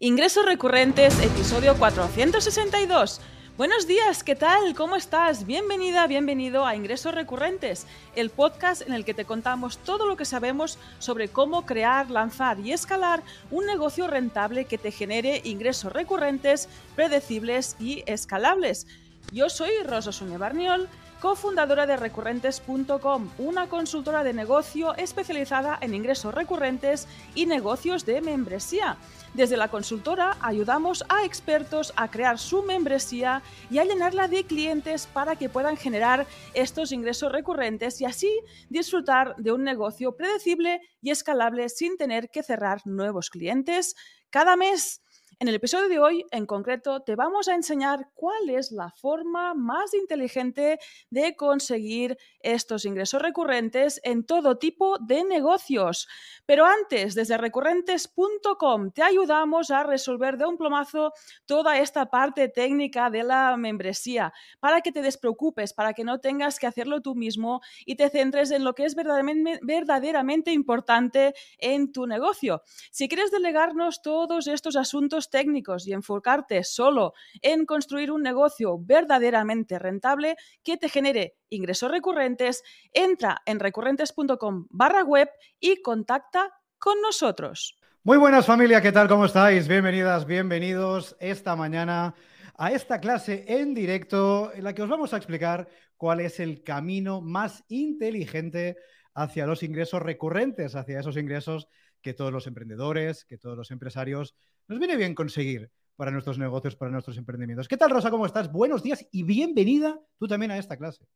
Ingresos recurrentes, episodio 462. Buenos días, ¿qué tal? ¿Cómo estás? Bienvenida, bienvenido a Ingresos Recurrentes, el podcast en el que te contamos todo lo que sabemos sobre cómo crear, lanzar y escalar un negocio rentable que te genere ingresos recurrentes, predecibles y escalables. Yo soy Rosa Suñé Barniol cofundadora de recurrentes.com, una consultora de negocio especializada en ingresos recurrentes y negocios de membresía. Desde la consultora ayudamos a expertos a crear su membresía y a llenarla de clientes para que puedan generar estos ingresos recurrentes y así disfrutar de un negocio predecible y escalable sin tener que cerrar nuevos clientes cada mes. En el episodio de hoy, en concreto, te vamos a enseñar cuál es la forma más inteligente de conseguir estos ingresos recurrentes en todo tipo de negocios. Pero antes, desde recurrentes.com te ayudamos a resolver de un plomazo toda esta parte técnica de la membresía para que te despreocupes, para que no tengas que hacerlo tú mismo y te centres en lo que es verdaderamente, verdaderamente importante en tu negocio. Si quieres delegarnos todos estos asuntos técnicos y enfocarte solo en construir un negocio verdaderamente rentable que te genere ingresos recurrentes, entra en recurrentes.com barra web y contacta con nosotros. Muy buenas familia, ¿qué tal? ¿Cómo estáis? Bienvenidas, bienvenidos esta mañana a esta clase en directo en la que os vamos a explicar cuál es el camino más inteligente hacia los ingresos recurrentes, hacia esos ingresos que todos los emprendedores, que todos los empresarios nos viene bien conseguir para nuestros negocios, para nuestros emprendimientos. ¿Qué tal, Rosa? ¿Cómo estás? Buenos días y bienvenida tú también a esta clase.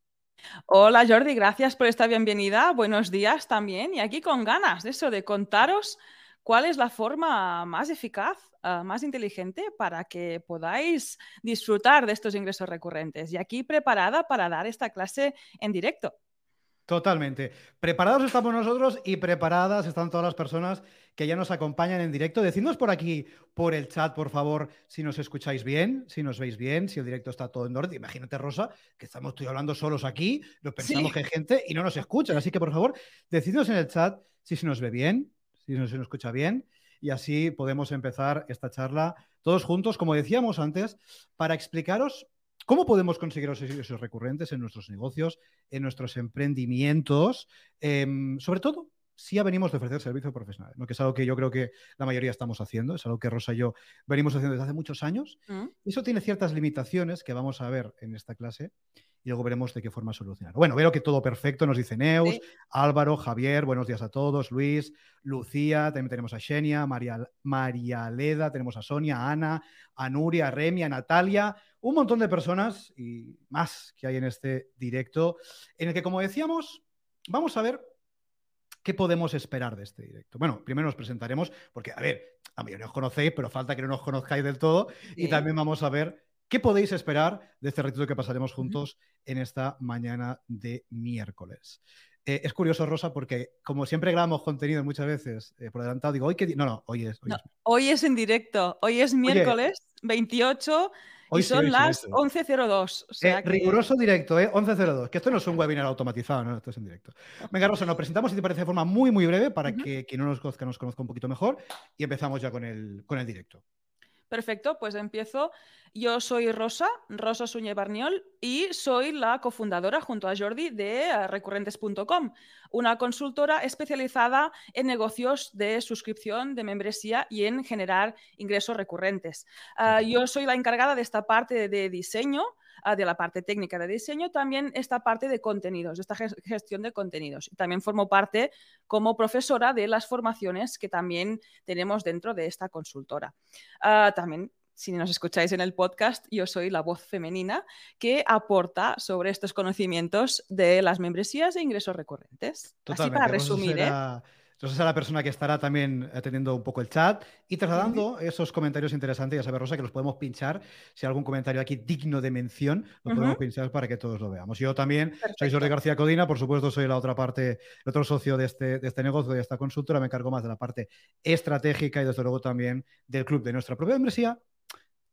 Hola Jordi, gracias por esta bienvenida. Buenos días también. Y aquí con ganas de eso, de contaros cuál es la forma más eficaz, uh, más inteligente para que podáis disfrutar de estos ingresos recurrentes. Y aquí preparada para dar esta clase en directo. Totalmente. Preparados estamos nosotros y preparadas están todas las personas que ya nos acompañan en directo. Decidnos por aquí, por el chat, por favor, si nos escucháis bien, si nos veis bien, si el directo está todo en orden. Imagínate, Rosa, que estamos tú hablando solos aquí, nos pensamos que hay gente y no nos escuchan. Así que, por favor, decidnos en el chat si se nos ve bien, si se nos escucha bien, y así podemos empezar esta charla todos juntos, como decíamos antes, para explicaros ¿Cómo podemos conseguir los ingresos recurrentes en nuestros negocios, en nuestros emprendimientos? Em, sobre todo, si ya venimos de ofrecer servicios profesionales, ¿no? que es algo que yo creo que la mayoría estamos haciendo, es algo que Rosa y yo venimos haciendo desde hace muchos años. Mm. Eso tiene ciertas limitaciones que vamos a ver en esta clase y luego veremos de qué forma solucionar. Bueno, veo que todo perfecto, nos dice Neus, Álvaro, Javier, buenos días a todos, Luis, Lucía, también tenemos a Xenia, María, María Leda, tenemos a Sonia, a Ana, a Nuria, a Remi, a Natalia, un montón de personas y más que hay en este directo, en el que, como decíamos, vamos a ver qué podemos esperar de este directo. Bueno, primero nos presentaremos, porque, a ver, a mí no os conocéis, pero falta que no nos conozcáis del todo, y también vamos a ver qué podéis esperar de este ratito que pasaremos juntos en esta mañana de miércoles. Eh, es curioso, Rosa, porque como siempre grabamos contenido muchas veces eh, por adelantado, digo, hoy que... No, no, hoy es. Hoy, es... en directo. Hoy es miércoles 28 y son las 11.02. Eh, riguroso directo, ¿eh? 11.02. Que esto no es un webinar automatizado, ¿no? Esto es en directo. Venga, Rosa, nos presentamos, si te parece, de forma muy, muy breve para que quien no nos conozca nos conozca un poquito mejor y empezamos ya con el, con el directo. Perfecto, pues empiezo. Yo soy Rosa, Rosa Suñé Barniol, y soy la cofundadora junto a Jordi de eh, recurrentes.com, una consultora especializada en negocios de suscripción, de membresía y en generar ingresos recurrentes. Ah, yo soy la encargada de esta parte de diseño de la parte técnica de diseño, también esta parte de contenidos, de esta gestión de contenidos. También formo parte como profesora de las formaciones que también tenemos dentro de esta consultora. Ah, también si nos escucháis en el podcast, yo soy la voz femenina que aporta sobre estos conocimientos de las membresías e ingresos recurrentes. Así para resumir, ¿eh? Entonces, a la persona que estará también atendiendo un poco el chat y trasladando esos comentarios interesantes. Ya sabes, Rosa, que los podemos pinchar. Si hay algún comentario aquí digno de mención, lo podemos pinchar para que todos lo veamos. Yo también soy Jordi García Codina, por supuesto, soy la otra parte, el otro socio de este, de este negocio, de esta consultora. Me encargo más de la parte estratégica y, desde luego, también del club de nuestra propia membresía,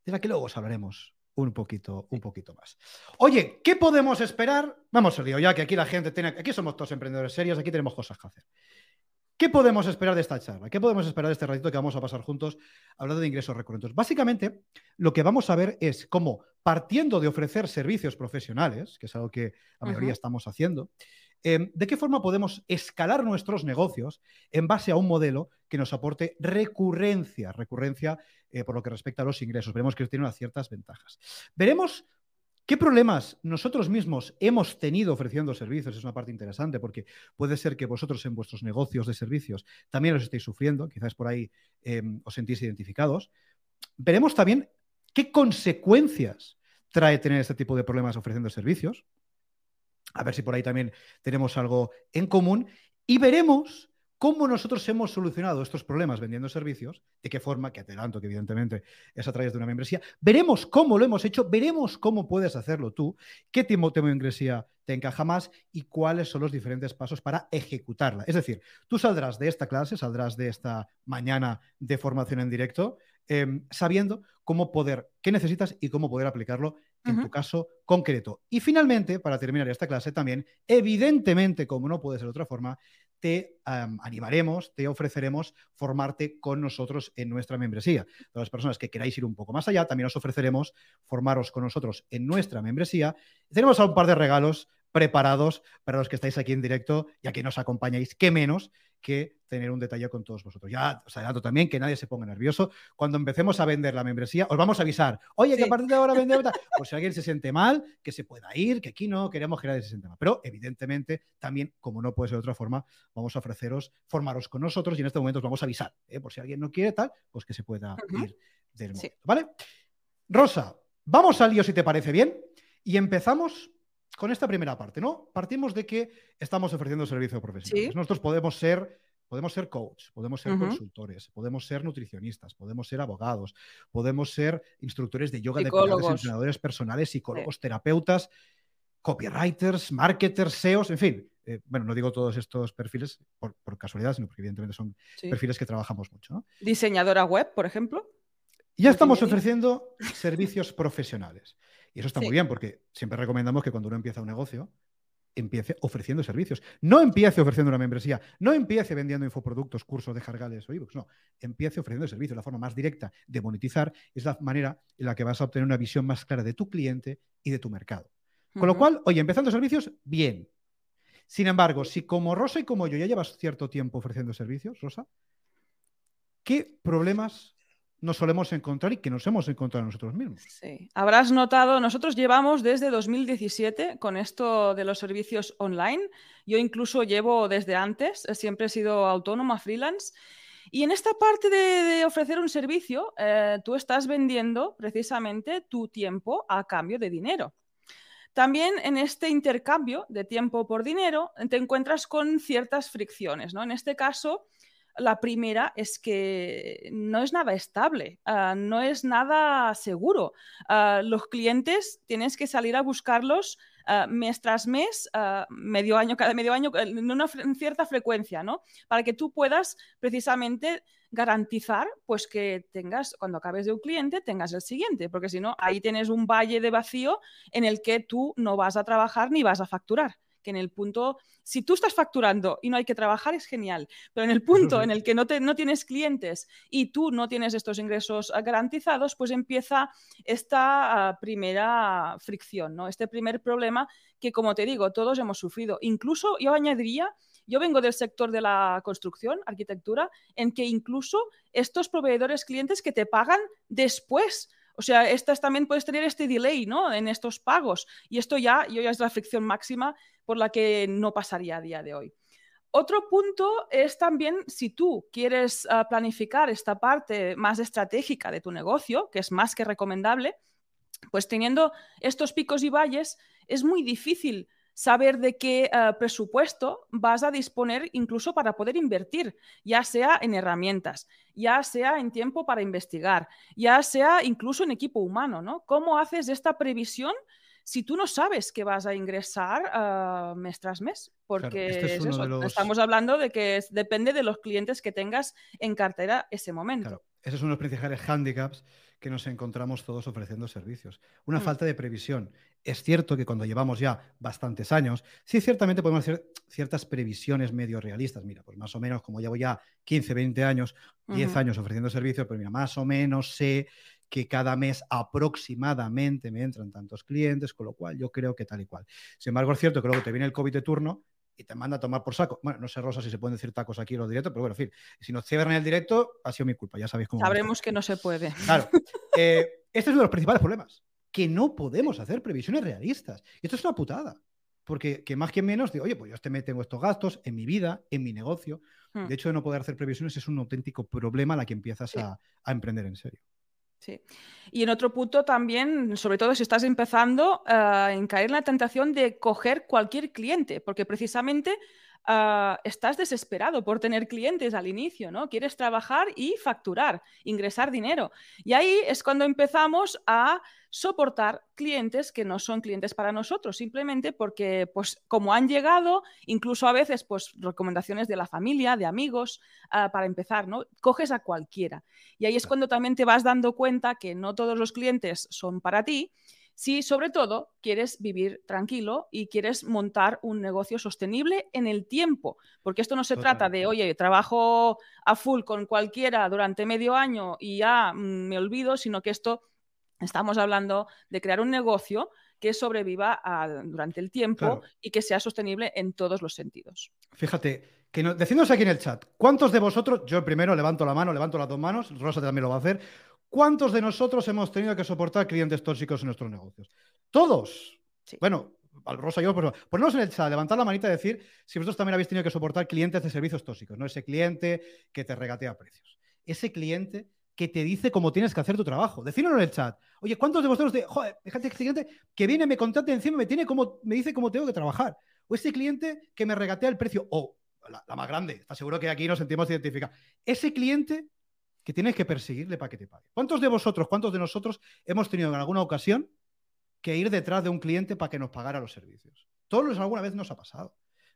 de la que luego os hablaremos un poquito, un poquito más. Oye, ¿qué podemos esperar? Vamos, lío, ya que aquí la gente tiene, aquí somos todos emprendedores serios, aquí tenemos cosas que hacer. ¿Qué podemos esperar de esta charla? ¿Qué podemos esperar de este ratito que vamos a pasar juntos hablando de ingresos recurrentes? Básicamente, lo que vamos a ver es cómo, partiendo de ofrecer servicios profesionales, que es algo que la mayoría estamos haciendo, em, de qué forma podemos escalar nuestros negocios en base a un modelo que nos aporte recurrencia, recurrencia eh, por lo que respecta a los ingresos. Veremos que tiene unas ciertas ventajas. Veremos ¿Qué problemas nosotros mismos hemos tenido ofreciendo servicios? Es una parte interesante porque puede ser que vosotros en vuestros negocios de servicios también los estéis sufriendo, quizás por ahí em, os sentís identificados. Veremos también qué consecuencias trae tener este tipo de problemas ofreciendo servicios. A ver si por ahí también tenemos algo en común. Y veremos cómo nosotros hemos solucionado estos problemas vendiendo servicios, de qué forma, que adelanto que evidentemente es a través de una membresía. Veremos cómo lo hemos hecho, veremos cómo puedes hacerlo tú, qué tipo de membresía te encaja más y cuáles son los diferentes pasos para ejecutarla. Es decir, tú saldrás de esta clase, saldrás de esta mañana de formación en directo, em, sabiendo cómo poder, qué necesitas y cómo poder aplicarlo en tu caso concreto. Y finalmente, para terminar esta clase también, evidentemente, como no puede ser de otra forma, te animaremos, te ofreceremos formarte con nosotros en nuestra membresía. Todas las personas que queráis ir un poco más allá, también os ofreceremos formaros con nosotros en nuestra membresía. Tenemos un par de regalos preparados para los que estáis aquí en directo y a que nos acompañáis. ¿Qué menos que tener un detalle con todos vosotros? Ya os adelanto también que nadie se ponga nervioso. Cuando empecemos a vender la membresía, os vamos a avisar. Oye, que a partir de ahora vendemos. Por si alguien se siente mal, que se pueda ir, que aquí no queremos que nadie se siente mal. Pero evidentemente, también, como no puede ser de otra forma, vamos a ofreceros, formaros con nosotros y en este momento os vamos a avisar. ¿eh? Por si alguien no quiere tal, pues que se pueda ir del momento. ¿Vale? Rosa, vamos al lío si te parece bien. Y empezamos con esta primera parte, ¿no? Partimos de que estamos ofreciendo servicios profesionales. Nosotros podemos ser, podemos ser coach, podemos ser consultores, podemos ser nutricionistas, podemos ser abogados, podemos ser instructores de yoga, de entrenadores personales, psicólogos, terapeutas, copywriters, marketers, SEOs, en fin. Eh, bueno, no digo todos estos perfiles por, casualidad, sino porque evidentemente son perfiles que trabajamos mucho. ¿no? Diseñadora web, por ejemplo. Ya estamos ofreciendo servicios profesionales. Y eso está muy bien porque siempre recomendamos que cuando uno empieza un negocio, empiece ofreciendo servicios. No empiece ofreciendo una membresía, no empiece vendiendo infoproductos, cursos de jargales o ebooks, no. Empiece ofreciendo servicios. La forma más directa de monetizar es la manera en la que vas a obtener una visión más clara de tu cliente y de tu mercado. Con lo cual, oye, empezando servicios, bien. Sin embargo, si como Rosa y como yo ya llevas cierto tiempo ofreciendo servicios, Rosa, ¿qué problemas nos solemos encontrar y que nos hemos encontrado nosotros mismos. Sí, habrás notado, nosotros llevamos desde 2017 con esto de los servicios online. Yo incluso llevo desde antes, siempre he sido autónoma, freelance. Y en esta parte de, ofrecer un servicio, eh, tú estás vendiendo precisamente tu tiempo a cambio de dinero. También en este intercambio de tiempo por dinero te encuentras con ciertas fricciones. ¿no? En este caso, la primera es que no es nada estable, ah, no es nada seguro. Ah, los clientes tienes que salir a buscarlos uh, mes tras mes, medio año, cada medio año, en una cierta frecuencia, ¿no? Para que tú puedas precisamente garantizar pues que tengas, cuando acabes de un cliente, tengas el siguiente, porque si no, ahí tienes un valle de vacío en el que tú no vas a trabajar ni vas a facturar que en el punto, si tú estás facturando y no hay que trabajar, es genial, pero en el punto en el que no, te, no tienes clientes y tú no tienes estos ingresos ah, garantizados, pues empieza esta ah, primera fricción, ¿no? este primer problema que, como te digo, todos hemos sufrido. Incluso yo añadiría yo vengo del sector de la construcción, arquitectura, en que incluso estos proveedores clientes que te pagan después o sea, estas también puedes tener este delay, ¿no? En estos pagos. Y esto ya, yo ya es la fricción máxima por la que no pasaría a día de hoy. Otro punto es también si tú quieres ah, planificar esta parte más estratégica de tu negocio, que es más que recomendable, pues teniendo estos picos y valles es muy difícil saber de qué eh, presupuesto vas a disponer incluso para poder invertir, ya sea en herramientas, ya sea en tiempo para investigar, ya sea incluso en equipo humano, ¿no? ¿Cómo haces esta previsión? si tú no sabes que vas a ingresar uh, mes tras mes, porque este estamos hablando de que depende de los clientes que tengas en cartera ese momento. Ese es uno de los principales handicaps que nos encontramos todos ofreciendo servicios. Una mm. falta de previsión. Es cierto que cuando llevamos ya bastantes años, sí ciertamente podemos hacer ciertas previsiones medio realistas. Mira, pues más o menos como llevo ya 15, 20 años, 10 años ofreciendo servicios, pues mira, más o menos sé que cada mes aproximadamente me entran tantos clientes, con lo cual yo creo que tal y cual. Sin embargo, es cierto que luego te viene el COVID de turno y te manda a tomar por saco. Bueno, no sé, Rosa, si se pueden decir tacos aquí en los directos, pero bueno, en fin, si nos cierran el directo, ha sido mi culpa, ya sabéis cómo. Sabremos que no se puede. Claro. Eh, este es uno de los principales problemas, que no podemos hacer previsiones realistas. Y esto es una putada. Porque que más que menos, digo, oye, pues yo este me tengo estos gastos en mi vida, en mi negocio. Hmm. De hecho, de no poder hacer previsiones es un auténtico problema a la que empiezas a emprender en serio. Sí. Y en otro punto también, sobre todo si estás empezando, uh, en caer en la tentación de coger cualquier cliente, porque precisamente uh, estás desesperado por tener clientes al inicio, ¿no? Quieres trabajar y facturar, ingresar dinero. Y ahí es cuando empezamos a soportar clientes que no son clientes para nosotros, simplemente porque, pues, como han llegado, incluso a veces, pues, recomendaciones de la familia, de amigos, uh, para empezar, ¿no? Coges a cualquiera. Y ahí es cuando también te vas dando cuenta que no todos los clientes son para ti si sobre todo quieres vivir tranquilo y quieres montar un negocio sostenible en el tiempo, porque esto no se trata de, oye, trabajo a full con cualquiera durante medio año y ya mm, me olvido, sino que esto estamos hablando de crear un negocio que sobreviva durante el tiempo y que sea sostenible en todos los sentidos. Fíjate, que decidnos aquí en el chat, ¿cuántos de vosotros, yo primero levanto la mano, levanto las dos manos, Rosa también lo va a hacer, ¿Cuántos de nosotros hemos tenido que soportar clientes tóxicos en nuestros negocios? Todos. Bueno, Rosa y yo, pues, ponemos en el chat, levantar la manita y decir si vosotros también habéis tenido que soportar clientes de servicios tóxicos, no ese cliente que te regatea precios. Ese cliente que te dice cómo tienes que hacer tu trabajo. Decídlo en el chat. Oye, ¿cuántos de vosotros de, joder, ese cliente que viene, me contrata encima, me tiene como, me dice cómo tengo que trabajar? O ese cliente que me regatea el precio, o la, más grande, está seguro que aquí nos sentimos identificados. Ese cliente que tienes que perseguirle para que te pague. ¿Cuántos de vosotros, cuántos de nosotros hemos tenido en alguna ocasión que ir detrás de un cliente para que nos pagara los servicios? Todos alguna vez nos ha pasado.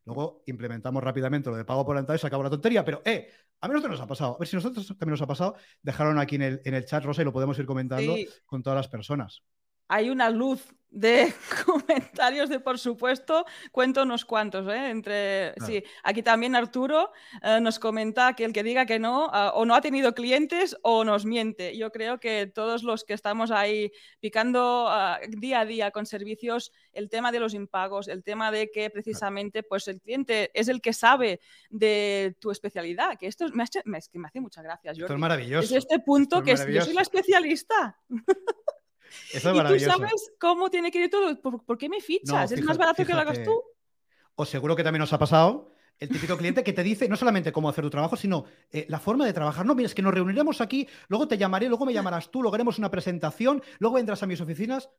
Luego implementamos rápidamente lo de pago por adelantado y se acabó la tontería, pero eh, a mí nos ha pasado. A ver si a nosotros también nos ha pasado. Dejaron aquí en el, en el chat, Rosa, y lo podemos ir comentando con todas las personas hay una luz de comentarios de por supuesto, cuento unos cuantos, ¿eh? Entre, sí, aquí también Arturo eh, nos comenta que el que diga que no, ah, o no ha tenido clientes o nos miente. Yo creo que todos los que estamos ahí picando ah, día a día con servicios, el tema de los impagos, el tema de que precisamente pues el cliente es el que sabe de tu especialidad, que esto me, hace, me, me hace muchas gracias. Esto es maravilloso. Es este punto que yo soy la especialista. Eso es y tú sabes cómo tiene que ir todo. ¿Por, qué me fichas? ¿Es más barato que lo hagas tú? O seguro que también nos ha pasado el típico cliente que te dice no solamente cómo hacer tu trabajo, sino eh, la forma de trabajar. No, mira, es que nos reuniremos aquí, luego te llamaré, luego me llamarás tú, luego haremos una presentación, luego vendrás a mis oficinas.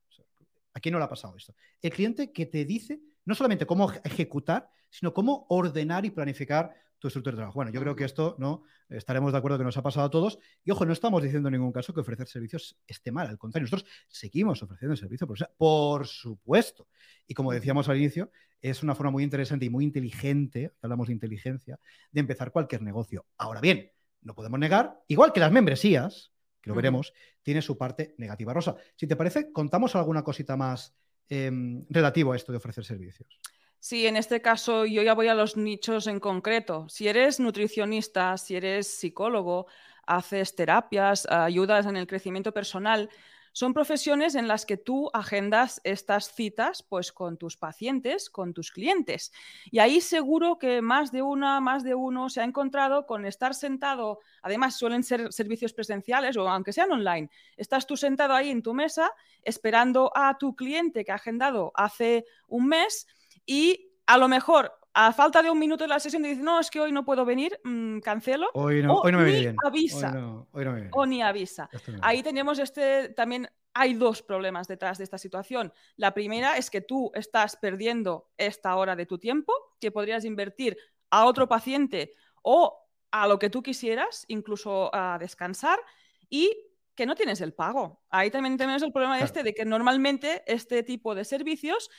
Aquí no le ha pasado esto. El cliente que te dice no solamente cómo ejecutar, sino cómo ordenar y planificar tu estructura de trabajo. Bueno, yo creo que esto no estaremos de acuerdo que nos ha pasado a todos. Y ojo, no estamos diciendo en ningún caso que ofrecer servicios esté mal, al contrario, nosotros seguimos ofreciendo servicios, por, por supuesto. Y como decíamos al inicio, es una forma muy interesante y muy inteligente, hablamos de inteligencia, de empezar cualquier negocio. Ahora bien, no podemos negar, igual que las membresías, que lo veremos, tiene su parte negativa. Rosa, si te parece, contamos alguna cosita más em, relativo a esto de ofrecer servicios. Sí, en este caso yo ya voy a los nichos en concreto. Si eres nutricionista, si eres psicólogo, haces terapias, ayudas en el crecimiento personal, son profesiones en las que tú agendas estas citas pues con tus pacientes, con tus clientes. Y ahí seguro que más de una, más de uno se ha encontrado con estar sentado, además suelen ser servicios presenciales o aunque sean online, estás tú sentado ahí en tu mesa esperando a tu cliente que ha agendado hace un mes y a lo mejor a falta de un minuto de la sesión dice, no, es que hoy no puedo venir, mm, cancelo. Hoy no, hoy no me ni bien. avisa. O ni avisa. Ahí tenemos este, también hay dos problemas detrás de esta situación. La primera es que tú estás perdiendo esta hora de tu tiempo que podrías invertir a otro paciente o a lo que tú quisieras, incluso a descansar, y que no tienes el pago. Ahí también tenemos el problema este de que normalmente este tipo de servicios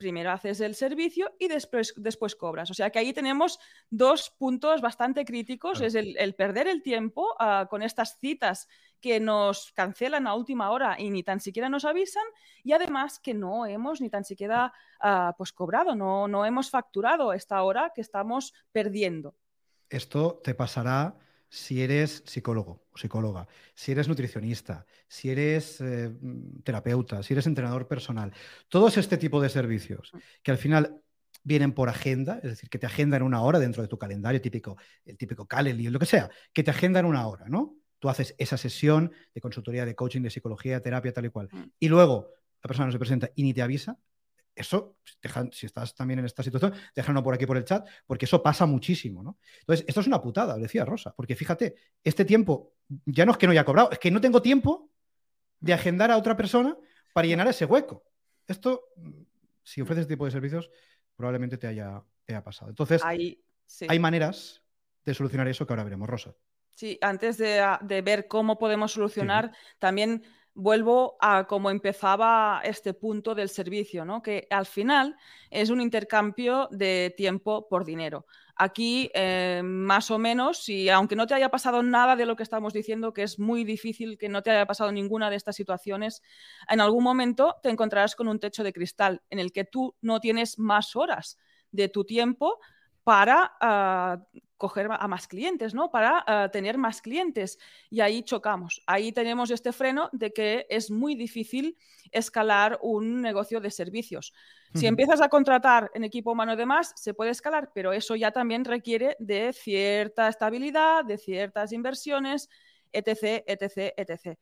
primero haces el servicio y después, después cobras. O sea que ahí tenemos dos puntos bastante críticos. Es el, perder el tiempo ah, con estas citas que nos cancelan a última hora y ni tan siquiera nos avisan y además que no hemos ni tan siquiera ah, pues cobrado, no, no hemos facturado esta hora que estamos perdiendo. Esto te pasará si eres psicólogo o psicóloga, si eres nutricionista, si eres eh, terapeuta, si eres entrenador personal, todos este tipo de servicios mm. que al final vienen por agenda, es decir, que te agendan una hora dentro de tu calendario típico, el típico Calendly, lo que sea, que te agendan una hora, ¿no? Tú haces esa sesión de consultoría, de coaching, de psicología, de terapia, tal y cual. Mm. Y luego la persona no se presenta y ni te avisa, eso, si estás también en esta situación, déjalo por aquí por el chat, porque eso pasa muchísimo, ¿no? Entonces, esto es una putada, decía Rosa, porque fíjate, este tiempo ya no es que no haya cobrado, es que no tengo tiempo de agendar a otra persona para llenar ese hueco. Esto, si ofreces este tipo de servicios, probablemente te haya, pasado. Entonces, hay maneras de solucionar eso que ahora veremos, Rosa. Sí, antes de, ver cómo podemos solucionar, también vuelvo a cómo empezaba este punto del servicio, ¿no? que al final es un intercambio de tiempo por dinero. Aquí, eh, más o menos, si aunque no te haya pasado nada de lo que estamos diciendo, que es muy difícil que no te haya pasado ninguna de estas situaciones, en algún momento te encontrarás con un techo de cristal en el que tú no tienes más horas de tu tiempo para ah, coger a más clientes, ¿no? Para ah, tener más clientes. Y ahí chocamos. Ahí tenemos este freno de que es muy difícil escalar un negocio de servicios. Si empiezas a contratar en equipo humano y demás, se puede escalar, pero eso ya también requiere de cierta estabilidad, de ciertas inversiones, etc., etc., etc.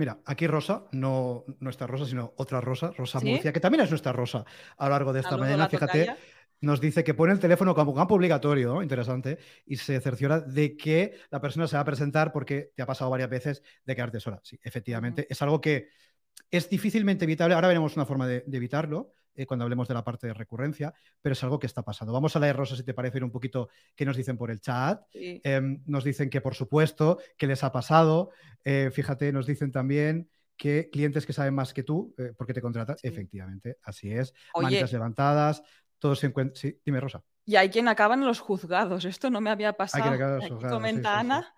Mira, aquí Rosa, no nuestra Rosa, sino otra Rosa, Rosa Murcia, que también es nuestra Rosa a lo largo de esta mañana. Fíjate, nos dice que pone el teléfono como campo obligatorio, interesante, y se cerciora de que la persona se va a presentar porque te ha pasado varias veces de quedarte sola. Sí, efectivamente, es algo que es difícilmente evitable. Ahora veremos una forma de, evitarlo eh, cuando hablemos de la parte de recurrencia, pero es algo que está pasando. Vamos a leer, Rosa, si te parece, un poquito qué nos dicen por el chat. Em, nos dicen que, por supuesto, que les ha pasado. Eh, fíjate, nos dicen también que clientes que saben más que tú, eh, porque te contratan, efectivamente, así es. Manitas levantadas, todo se encuentra. Sí, dime, Rosa. Y hay quien acaba en los juzgados. Esto no me había pasado. Hay comenta Ana.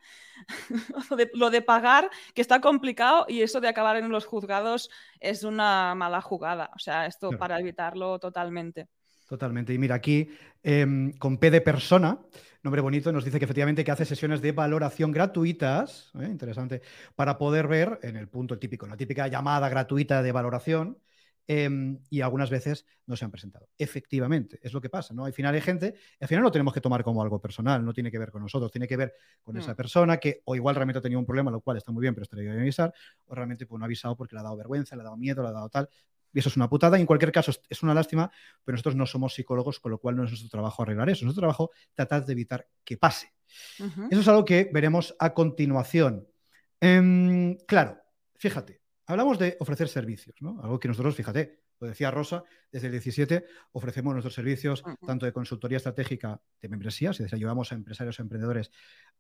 lo, de, pagar, que está complicado, y eso de acabar en los juzgados es una mala jugada. O sea, esto para evitarlo totalmente. Totalmente. Y mira, aquí em, con P de persona, nombre bonito, nos dice que efectivamente que hace sesiones de valoración gratuitas, ¿eh? interesante, para poder ver en el punto típico, la típica llamada gratuita de valoración, Em, y algunas veces no se han presentado. Efectivamente, es lo que pasa, ¿no? Al final hay gente, al final no tenemos que tomar como algo personal, no tiene que ver con nosotros, tiene que ver con esa mm. persona que o igual realmente ha tenido un problema, lo cual está muy bien, pero estaría bien avisar, o realmente pues, no ha avisado porque le ha dado vergüenza, le ha dado miedo, le ha dado tal. Y eso es una putada. Y en cualquier caso, es una lástima, pero nosotros no somos psicólogos, con lo cual no es nuestro trabajo arreglar eso. nuestro trabajo tratar de evitar que pase. Eso es algo que veremos a continuación. Em, claro, fíjate, Hablamos de ofrecer servicios, ¿no? Algo que nosotros, fíjate, lo decía Rosa, desde el 17 ofrecemos nuestros servicios tanto de consultoría estratégica de membresías, es decir, ayudamos a empresarios e emprendedores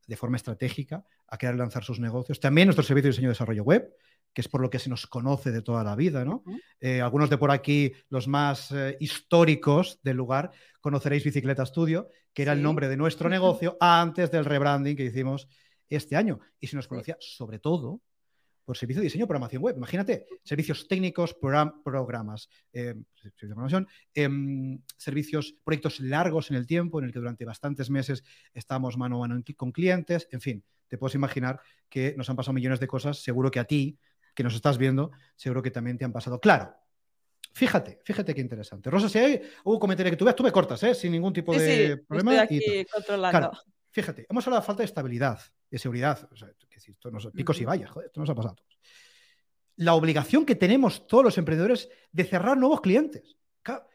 de forma estratégica a crear y lanzar sus negocios. También nuestro servicio de diseño y desarrollo web, que es por lo que se nos conoce de toda la vida, ¿no? Eh, algunos de por aquí, los más eh, históricos del lugar, conoceréis Bicicleta Studio, que era el nombre de nuestro negocio antes del rebranding que hicimos este año. Y se nos conocía sobre todo por servicio de diseño programación web. Imagínate, servicios técnicos, programas, eh, em, servicios, proyectos largos en el tiempo, en el que durante bastantes meses estamos mano a mano con clientes, en fin, te puedes imaginar que nos han pasado millones de cosas, seguro que a ti, que nos estás viendo, seguro que también te han pasado. Claro, Fíjate, fíjate qué interesante. Rosa, si hay un comentario que tú veas, tú me cortas, ¿eh? sin ningún tipo de problema. Estoy aquí controlando. Fíjate, hemos hablado de falta de estabilidad, de seguridad. O sea, esto nos, picos y vallas, joder, esto nos ha pasado a todos. La obligación que tenemos todos los emprendedores de cerrar nuevos clientes.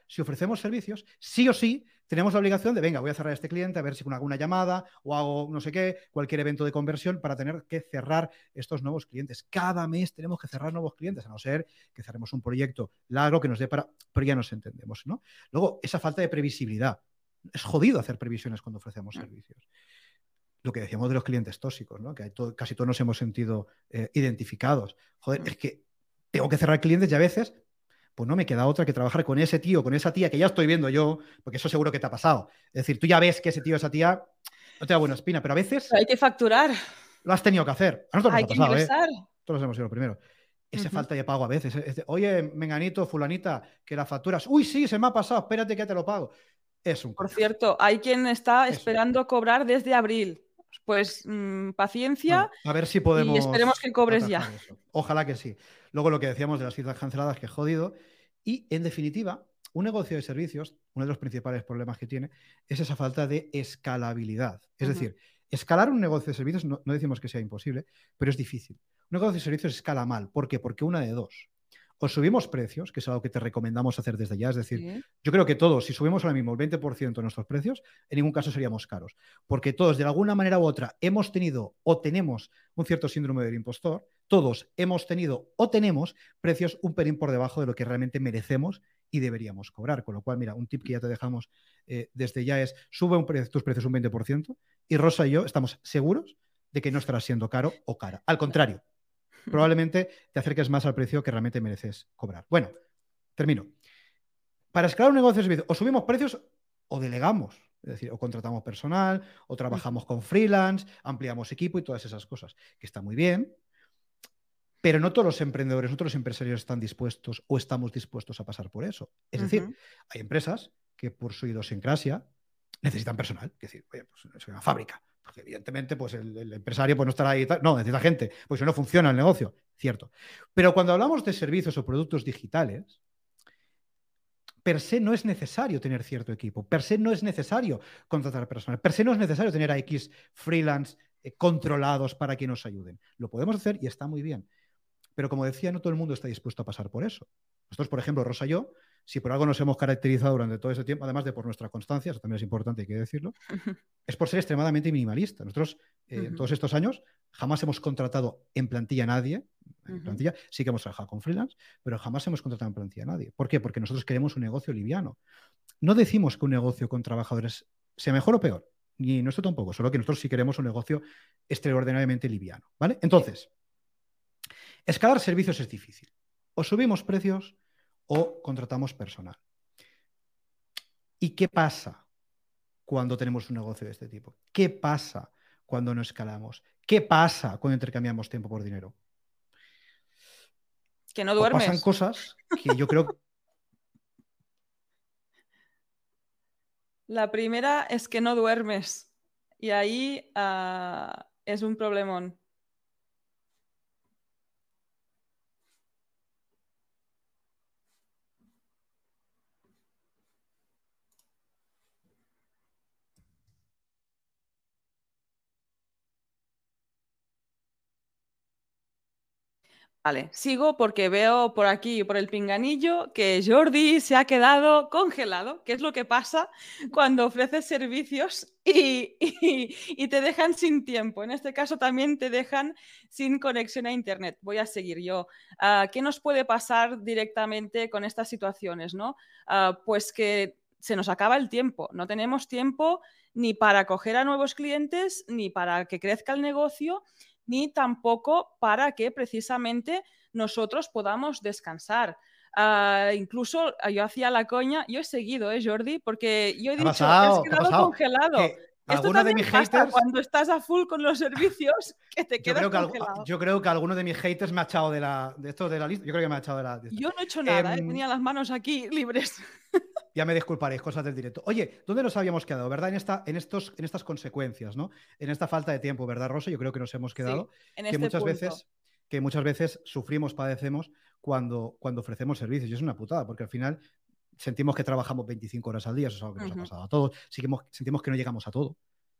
si ofrecemos servicios, sí o sí tenemos la obligación de, venga, voy a cerrar a este cliente a ver si con alguna llamada o hago no sé qué, cualquier evento de conversión para tener que cerrar estos nuevos clientes. Cada mes tenemos que cerrar nuevos clientes, a no ser que cerremos un proyecto largo que nos dé para... Pero ya nos entendemos, ¿no? Luego, esa falta de previsibilidad. Es jodido hacer previsiones cuando ofrecemos servicios lo que decíamos de los clientes tóxicos, ¿no? que casi todos nos hemos sentido eh, identificados. Joder, mm. es que tengo que cerrar clientes y a veces pues no me queda otra que trabajar con ese tío, con esa tía que ya estoy viendo yo, porque eso seguro que te ha pasado. Es decir, tú ya ves que ese tío, esa tía, no te da buena espina, pero a veces... hay que facturar. Lo has tenido que hacer. A nosotros hay nos ha que pasado, ¿eh? ingresar. Todos hemos sido lo primero. Esa falta de pago a veces. es de, Oye, menganito, fulanita, que las facturas. Uy, sí, se me ha pasado, espérate que te lo pago. Es un Por cierto, hay quien está esperando cobrar desde abril. Pues mm, paciencia. Bueno, a ver si podemos. esperemos que cobres ya. eso. Ojalá que sí. Luego lo que decíamos de las citas canceladas, que jodido. Y en definitiva, un negocio de servicios, uno de los principales problemas que tiene es esa falta de escalabilidad. Es decir, escalar un negocio de servicios no, no decimos que sea imposible, pero es difícil. Un negocio de servicios escala mal. ¿Por qué? Porque una de dos. O subimos precios, que es algo que te recomendamos hacer desde ya, es decir, Sí. yo creo que todos, si subimos ahora mismo el 20% de nuestros precios, en ningún caso seríamos caros, porque todos de alguna manera u otra hemos tenido o tenemos un cierto síndrome del impostor, todos hemos tenido o tenemos precios un pelín por debajo de lo que realmente merecemos y deberíamos cobrar. Con lo cual, mira, un tip que ya te dejamos eh, desde ya es, sube un pre- tus precios un 20% y Rosa y yo estamos seguros de que no estarás siendo caro o cara. Al contrario, probablemente te acerques más al precio que realmente mereces cobrar. Bueno, termino. Para escalar un negocio de servicio, o subimos precios o delegamos. Es decir, o contratamos personal, o trabajamos con freelance, ampliamos equipo y todas esas cosas, que está muy bien, pero no todos los emprendedores, no todos los empresarios están dispuestos o estamos dispuestos a pasar por eso. Es decir, hay empresas que por su idiosincrasia necesitan personal. Es decir, oye, pues es una fábrica. Evidentemente, pues el, empresario pues, no estará ahí. No, necesita gente. Pues si no funciona el negocio. Cierto. Pero cuando hablamos de servicios o productos digitales, per se no es necesario tener cierto equipo. Per se no es necesario contratar personal. Per se no es necesario tener a X freelance eh, controlados para que nos ayuden. Lo podemos hacer y está muy bien. Pero como decía, no todo el mundo está dispuesto a pasar por eso. Nosotros, por ejemplo, Rosa y yo, si por algo nos hemos caracterizado durante todo ese tiempo, además de por nuestra constancia, eso también es importante, hay que decirlo, es por ser extremadamente minimalista. Nosotros, eh, en todos estos años, jamás hemos contratado en plantilla a nadie. En plantilla sí que hemos trabajado con freelance, pero jamás hemos contratado en plantilla a nadie. ¿Por qué? Porque nosotros queremos un negocio liviano. No decimos que un negocio con trabajadores sea mejor o peor, ni nuestro tampoco, solo que nosotros sí queremos un negocio extraordinariamente liviano. ¿Vale? Entonces, escalar servicios es difícil. O subimos precios o contratamos personal. ¿Y qué pasa cuando tenemos un negocio de este tipo? ¿Qué pasa cuando no escalamos? ¿Qué pasa cuando intercambiamos tiempo por dinero? Que no O duermes. pasan cosas que yo creo La primera es que no duermes. Y ahí ah, es un problemón. Vale, sigo porque veo por aquí, por el pinganillo, que Jordi se ha quedado congelado, que es lo que pasa cuando ofreces servicios y, te dejan sin tiempo. En este caso también te dejan sin conexión a Internet. Voy a seguir yo. Ah, ¿Qué nos puede pasar directamente con estas situaciones? ¿no? Ah, pues que se nos acaba el tiempo. No tenemos tiempo ni para acoger a nuevos clientes, ni para que crezca el negocio, ni tampoco para que precisamente nosotros podamos descansar. Ah, incluso ah, yo hacía la coña, yo he seguido, ¿eh, Jordi? Porque yo he ¿Qué ha dicho, pasado? te ¿Qué has ha quedado congelado. que Esto de mis haters. cuando estás a full con los servicios, que te Yo quedas creo, que congelado. yo creo que alguno de mis haters me ha echado de la de esto de la lista. Yo creo que me ha echado de la. de. Yo no he hecho nada, ¿eh? Em, tenía las manos aquí libres. Ya me disculparéis, cosas del directo. Oye, ¿dónde nos habíamos quedado, verdad? En, esta, en, estos, en estas consecuencias, ¿no? En esta falta de tiempo, ¿verdad, Rosa? Yo creo que nos hemos quedado. en que este muchas punto. veces que muchas veces sufrimos, padecemos cuando, cuando ofrecemos servicios. Y es una putada, porque al final sentimos que trabajamos 25 horas al día, eso es algo que nos ha pasado a todos. Sentimos que no llegamos a todo.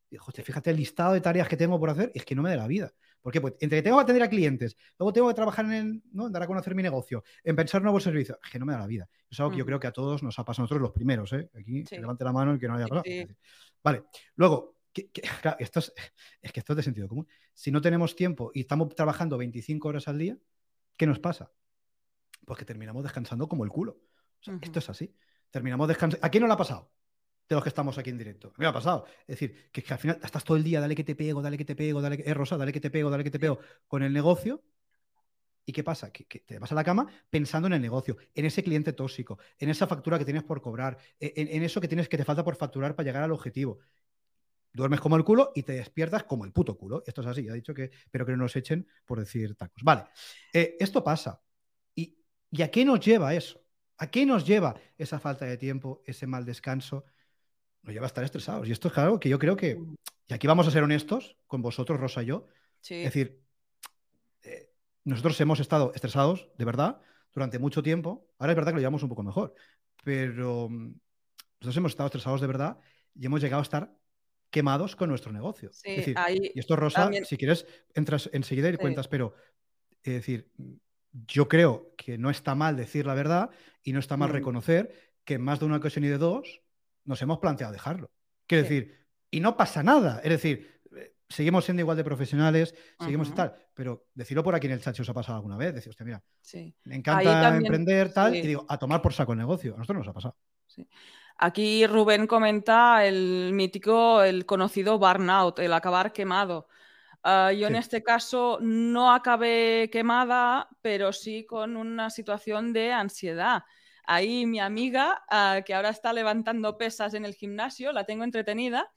Fíjate el listado de tareas que tengo por hacer y es que no me da la vida. ¿Por qué? Pues entre que tengo que atender a clientes, luego tengo que trabajar en, ¿no? en dar a conocer mi negocio, en pensar nuevos servicios, es que no me da la vida. Es algo que yo creo que a todos nos ha pasado, a nosotros los primeros, ¿eh? Aquí, Sí. levante la mano el que no haya pasado. sí. Vale, luego, que- que- claro, esto es, es que esto es de sentido común. Si no tenemos tiempo y estamos trabajando 25 horas al día, ¿qué nos pasa? Pues que terminamos descansando como el culo. O sea. Esto es así. Terminamos descansando. ¿A quién no le ha pasado? De los que estamos aquí en directo. Me ha pasado. Es decir, que, que al final estás todo el día, dale que te pego, dale que te pego, dale que. Eh, Rosa, dale que te pego, dale que te pego con el negocio. ¿Y qué pasa? Que, te vas a la cama pensando en el negocio, en ese cliente tóxico, en esa factura que tienes por cobrar, e, en, eso que tienes que te falta por facturar para llegar al objetivo. Duermes como el culo y te despiertas como el puto culo. Esto es así, ya he dicho que, pero que no nos echen por decir tacos. Vale, eh, esto pasa. ¿Y, ¿Y a qué nos lleva eso? ¿A qué nos lleva esa falta de tiempo, ese mal descanso? Nos lleva a estar estresados. Y esto es algo que yo creo que, y aquí vamos a ser honestos con vosotros, Rosa y yo, es decir, nosotros hemos estado estresados, de verdad, durante mucho tiempo. Ahora es verdad que lo llevamos un poco mejor, pero mm, nosotros hemos estado estresados de verdad y hemos llegado a estar quemados con nuestro negocio. y esto, Rosa, si quieres, entras enseguida y cuentas, pero es decir, yo creo que no está mal decir la verdad y no está mal mm. reconocer que en más de una ocasión y de dos nos hemos planteado dejarlo. Quiero decir, y no pasa nada. Es decir, seguimos siendo igual de profesionales, seguimos tal, pero decirlo por aquí en el chat si os ha pasado alguna vez, decir, mira, me encanta emprender tal, y digo, a tomar por saco el negocio. A nosotros nos ha pasado. Aquí Rubén comenta el mítico, el conocido burnout, el acabar quemado. Ah, yo en este caso no acabé quemada, pero sí con una situación de ansiedad. Ahí mi amiga, ah, que ahora está levantando pesas en el gimnasio, la tengo entretenida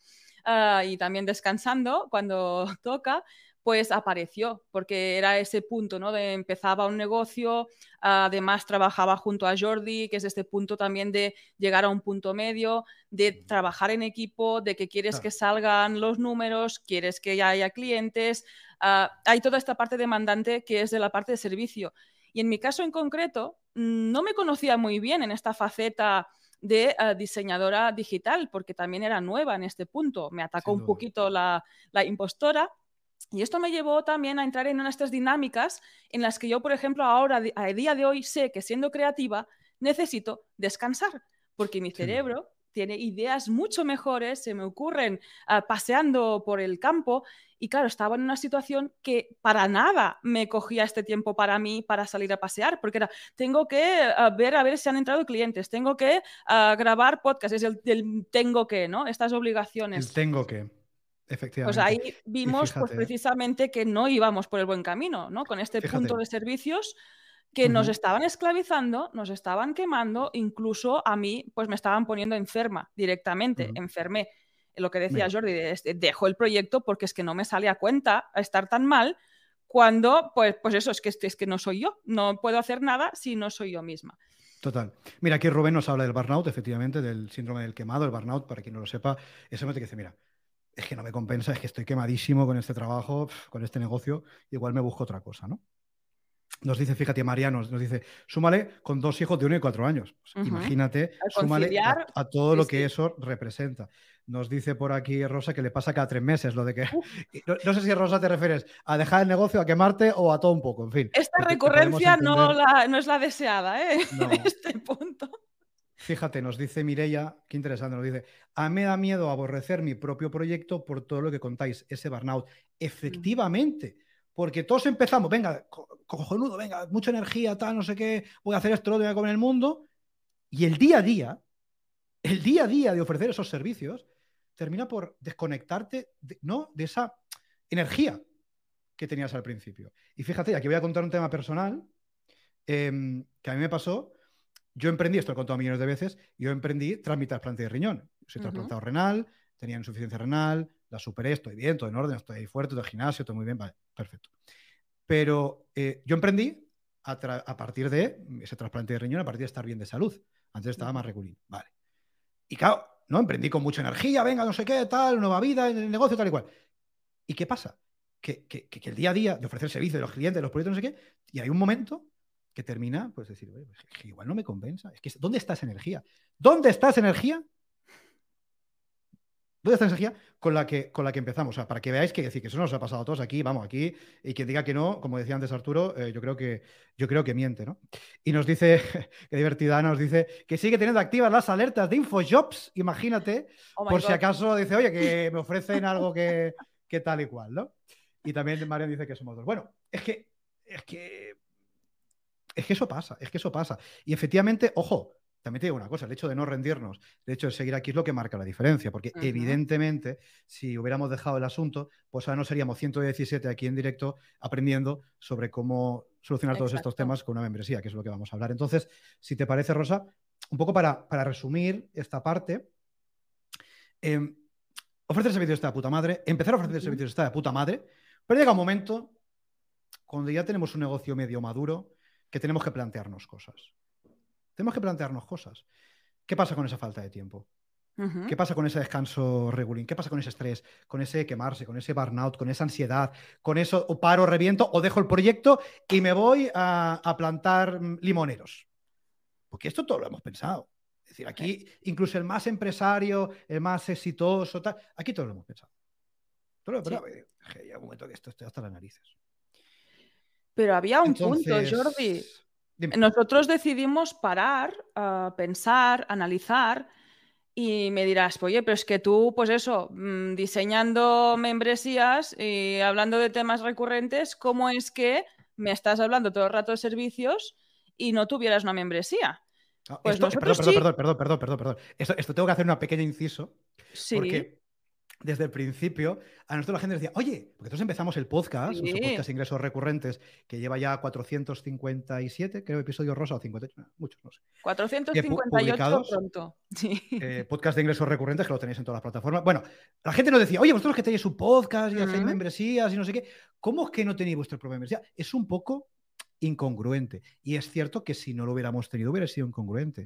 Ah, y también descansando cuando toca, pues apareció, porque era ese punto, ¿no? De empezaba un negocio, además trabajaba junto a Jordi, que es este punto también de llegar a un punto medio, de trabajar en equipo, de que quieres que salgan los números, quieres que ya haya clientes, ah, hay toda esta parte demandante que es de la parte de servicio. Y en mi caso en concreto, no me conocía muy bien en esta faceta de eh, diseñadora digital, porque también era nueva en este punto. Me atacó un poquito la, impostora. Y esto me llevó también a entrar en unas estas dinámicas en las que yo, por ejemplo, ahora, a día de hoy, sé que siendo creativa necesito descansar, porque mi cerebro tiene ideas mucho mejores, se me ocurren ah, paseando por el campo y claro, estaba en una situación que para nada me cogía este tiempo para mí para salir a pasear, porque era, tengo que ah, ver a ver si han entrado clientes, tengo que ah, grabar podcast, es el, tengo que, ¿no? Estas obligaciones. El tengo que. Efectivamente. Pues ahí vimos pues, precisamente que no íbamos por el buen camino, ¿no? Con este punto de servicios que nos estaban esclavizando, nos estaban quemando, incluso a mí, pues me estaban poniendo enferma directamente, enfermé. Lo que decía Jordi, dejo el proyecto porque es que no me sale a cuenta estar tan mal cuando, pues, pues eso, es que, es que no soy yo, no puedo hacer nada si no soy yo misma. Total. Mira, aquí Rubén nos habla del burnout, efectivamente, del síndrome del quemado. El burnout, para quien no lo sepa, es momento que dice, mira, es que no me compensa, es que estoy quemadísimo con este trabajo, con este negocio, igual me busco otra cosa, ¿no? Nos dice, fíjate, Mariano, nos dice, súmale con dos hijos de uno y cuatro años. Pues imagínate, súmale a, todo lo que eso representa. Nos dice por aquí Rosa que le pasa cada tres meses lo de que. No, sé si Rosa te refieres a dejar el negocio, a quemarte o a todo un poco, en fin. Esta recurrencia no, no, es la deseada, ¿eh? En este punto. Fíjate, nos dice Mireia, qué interesante, nos dice, a mí me da miedo aborrecer mi propio proyecto por todo lo que contáis, ese burnout. Efectivamente, porque todos empezamos, venga, cojonudo, venga, mucha energía, tal, no sé qué, voy a hacer esto, lo voy a comer el mundo. Y el día a día, el día a día de ofrecer esos servicios, termina por desconectarte de, ¿no? de esa energía que tenías al principio. Y fíjate, aquí voy a contar un tema personal em, que a mí me pasó. Yo emprendí, esto lo he contado millones de veces, yo emprendí tras mi trasplante de riñón. Soy trasplantado renal, tenía insuficiencia renal, la superé, estoy bien, todo en orden, estoy fuerte, estoy gimnasio, estoy muy bien, vale, perfecto. Pero eh, yo emprendí a, partir de ese trasplante de riñón, a partir de estar bien de salud. Antes estaba más regulín. Vale. Y claro, ¿no? Emprendí con mucha energía, venga, no sé qué, tal, nueva vida en el negocio, tal y cual. ¿Y qué pasa? Que, el día a día de ofrecer servicio de los clientes, de los proyectos, no sé qué, y hay un momento que termina, pues decir, pues, igual no me compensa. Es que, ¿dónde está esa energía? ¿Dónde está esa energía ¿Dónde está esa energía con la que, con la que empezamos? O sea, para que veáis que decir que eso nos ha pasado a todos aquí, vamos, aquí, y quien diga que no, como decía antes Arturo, eh, yo, creo que, yo creo que miente, ¿no? Y nos dice, qué divertida, nos dice que sigue teniendo activas las alertas de InfoJobs, imagínate, oh por si acaso dice, oye, que me ofrecen algo que, que tal y cual, ¿no? Y también Marian dice que somos dos. Bueno, es que, es que, es que eso pasa, es que eso pasa. Y efectivamente, ojo, también te digo una cosa, el hecho de no rendirnos, el hecho de seguir aquí es lo que marca la diferencia, porque evidentemente si hubiéramos dejado el asunto, pues ahora no seríamos 117 aquí en directo aprendiendo sobre cómo solucionar todos estos temas con una membresía, que es lo que vamos a hablar. Entonces, si te parece, Rosa, un poco para, resumir esta parte, eh, ofrecer servicios está de puta madre, empezar a ofrecer servicios está de puta madre, pero llega un momento cuando ya tenemos un negocio medio maduro que tenemos que plantearnos cosas. Tenemos que plantearnos cosas. ¿Qué pasa con esa falta de tiempo? ¿Qué pasa con ese descanso regulín? ¿Qué pasa con ese estrés? Con ese quemarse, con ese burnout, con esa ansiedad, con eso o paro, reviento o dejo el proyecto y me voy a, plantar mm, limoneros. Porque esto todo lo hemos pensado. Es decir, aquí incluso el más empresario, el más exitoso, tal, aquí todo lo hemos pensado. Todo pero hay un momento que esto está hasta las narices. Pero había un punto, Jordi. Nosotros decidimos parar, ah, pensar, analizar y me dirás, oye, pero es que tú, pues eso, mm, diseñando membresías y hablando de temas recurrentes, ¿cómo es que me estás hablando todo el rato de servicios y no tuvieras una membresía? pues perdón, perdón, perdón, perdón, perdón, perdón, Esto, tengo que hacer una pequeña inciso. Sí. Porque desde el principio, a nosotros la gente decía, oye, porque nosotros empezamos el podcast, nuestro podcast Ingresos Recurrentes, que lleva ya 457, creo, episodios rosa o 58, muchos, no sé. 458 pronto. Eh, podcast de ingresos recurrentes, que lo tenéis en todas las plataformas. Bueno, la gente nos decía, oye, vosotros que tenéis un podcast y hacéis membresías y no sé qué, ¿cómo es que no tenéis vuestra propia membresía? Es un poco incongruente. Y es cierto que si no lo hubiéramos tenido, hubiera sido incongruente.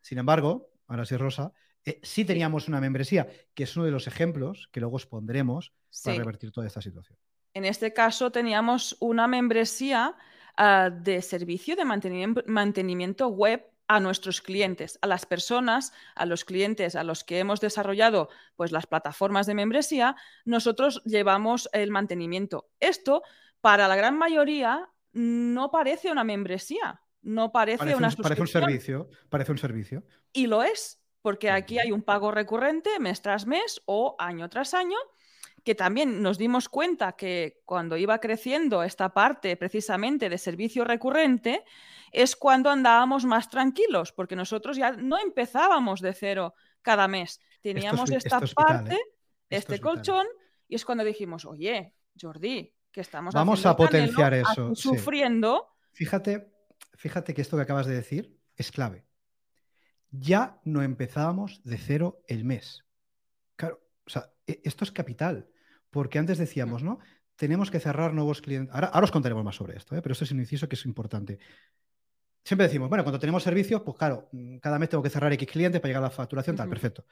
Sin embargo, ahora sí, Rosa, eh, sí teníamos una membresía, que es uno de los ejemplos que luego os pondremos para revertir toda esta situación. En este caso teníamos una membresía ah, de servicio de mantenimiento, web a nuestros clientes, a las personas, a los clientes a los que hemos desarrollado pues, las plataformas de membresía, nosotros llevamos el mantenimiento. Esto, para la gran mayoría, no parece una membresía, no parece, una un, Parece un servicio, parece un servicio. Y lo es, porque aquí hay un pago recurrente mes tras mes o año tras año, que también nos dimos cuenta que cuando iba creciendo esta parte precisamente de servicio recurrente, es cuando andábamos más tranquilos, porque nosotros ya no empezábamos de cero cada mes. Teníamos esta parte, ¿eh? este colchón, y es cuando dijimos, oye, Jordi, que estamos Vamos a potenciar eso. Sufriendo. Fíjate, fíjate que esto que acabas de decir es clave ya no empezábamos de cero el mes. Claro, o sea, e, esto es capital, porque antes decíamos, ¿no? Tenemos que cerrar nuevos clientes. Ahora, os contaremos más sobre esto, ¿eh? pero esto es un inciso que es importante. Siempre decimos, bueno, cuando tenemos servicios, pues claro, mm, cada mes tengo que cerrar X clientes para llegar a la facturación, tal, perfecto.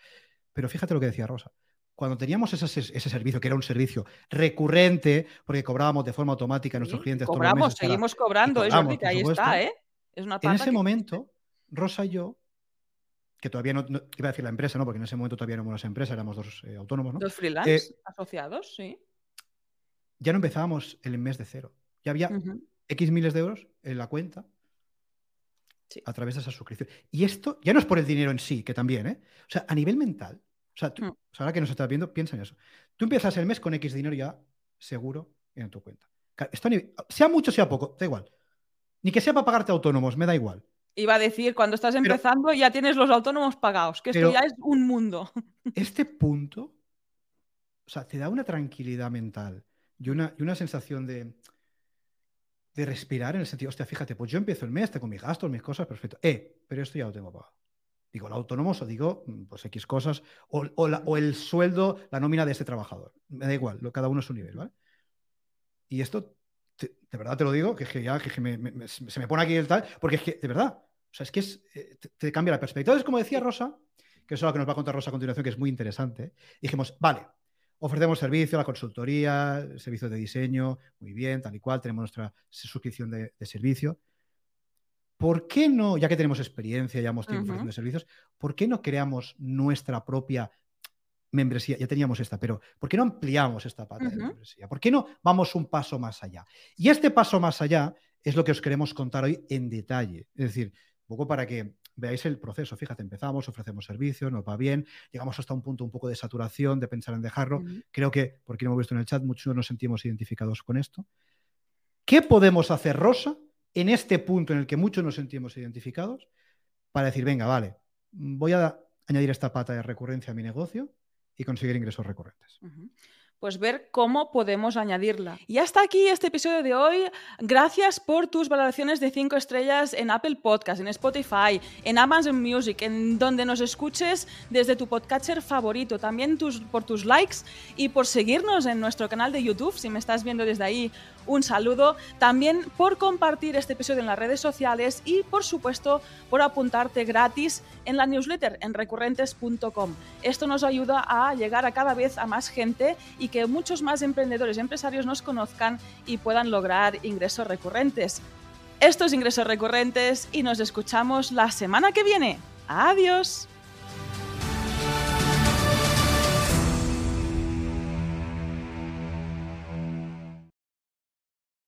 Pero fíjate lo que decía Rosa. Cuando teníamos ese, servicio, que era un servicio recurrente, porque cobrábamos de forma automática a nuestros clientes. Cobramos, seguimos cobrando, es que ahí está, ¿eh? Es una en ese momento, Rosa y yo que todavía no, iba a decir la empresa, ¿no? Porque en ese momento todavía no éramos empresa, éramos dos eh, autónomos, ¿no? Dos freelance eh, asociados, sí. Ya no empezábamos el mes de cero. Ya había X miles de euros en la cuenta a través de esa suscripción. Y esto ya no es por el dinero en sí, que también, ¿eh? O sea, a nivel mental. O sea, mm. ahora que nos estás viendo, piensa en eso. Tú empiezas el mes con X dinero ya seguro en tu cuenta. Esto, sea mucho, sea poco, da igual. Ni que sea para pagarte autónomos, me da igual. Iba a decir, cuando estás empezando ya tienes los autónomos pagados, que esto ya es un mundo. Este punto, o sea, te da una tranquilidad mental y una, y una sensación de, de respirar en el sentido, hostia, fíjate, pues yo empiezo el mes, tengo mis gastos, mis cosas, perfecto. Eh, pero esto ya lo tengo pagado. Digo, el autónomo, o digo, mm, pues X cosas, o, o, el sueldo, la nómina de este trabajador. Me da igual, cada uno es su nivel, ¿vale? Y esto de verdad te lo digo, que, ya que se me pone aquí el tal, porque es que, de verdad, o sea, es que eh, te, cambia la perspectiva. Entonces, como decía Rosa, que eso es lo que nos va a contar Rosa a continuación, que es muy interesante, dijimos, vale, ofrecemos servicio, la consultoría, servicios de diseño, muy bien, tal y cual, tenemos nuestra suscripción de, servicio. ¿Por qué no, ya que tenemos experiencia, ya hemos tiempo ofreciendo servicios, ¿por qué no creamos nuestra propia membresía, ya teníamos esta, pero ¿por qué no ampliamos esta pata de membresía? ¿Por qué no vamos un paso más allá? Y este paso más allá es lo que os queremos contar hoy en detalle. Es decir, un poco para que veáis el proceso. Fíjate, empezamos, ofrecemos servicios, nos va bien, llegamos hasta un punto un poco de saturación, de pensar en dejarlo. Creo que, porque no hemos visto en el chat, muchos nos sentimos identificados con esto. ¿Qué podemos hacer, Rosa, en este punto en el que muchos nos sentimos identificados, para decir, venga, vale, voy a añadir esta pata de recurrencia a mi negocio? Y conseguir ingresos recurrentes. Pues ver cómo podemos añadirla. Y hasta aquí este episodio de hoy. Gracias por tus valoraciones de 5 estrellas en Apple Podcast, en Spotify, en Amazon Music, en donde nos escuches desde tu podcatcher favorito. También tus, por tus likes y por seguirnos en nuestro canal de YouTube, si me estás viendo desde ahí un saludo, también por compartir este episodio en las redes sociales y por supuesto por apuntarte gratis en la newsletter en recurrentes.com. Esto nos ayuda a llegar a cada vez a más gente y que muchos más emprendedores y empresarios nos conozcan y puedan lograr ingresos recurrentes. Estos ingresos recurrentes y nos escuchamos la semana que viene. Adiós.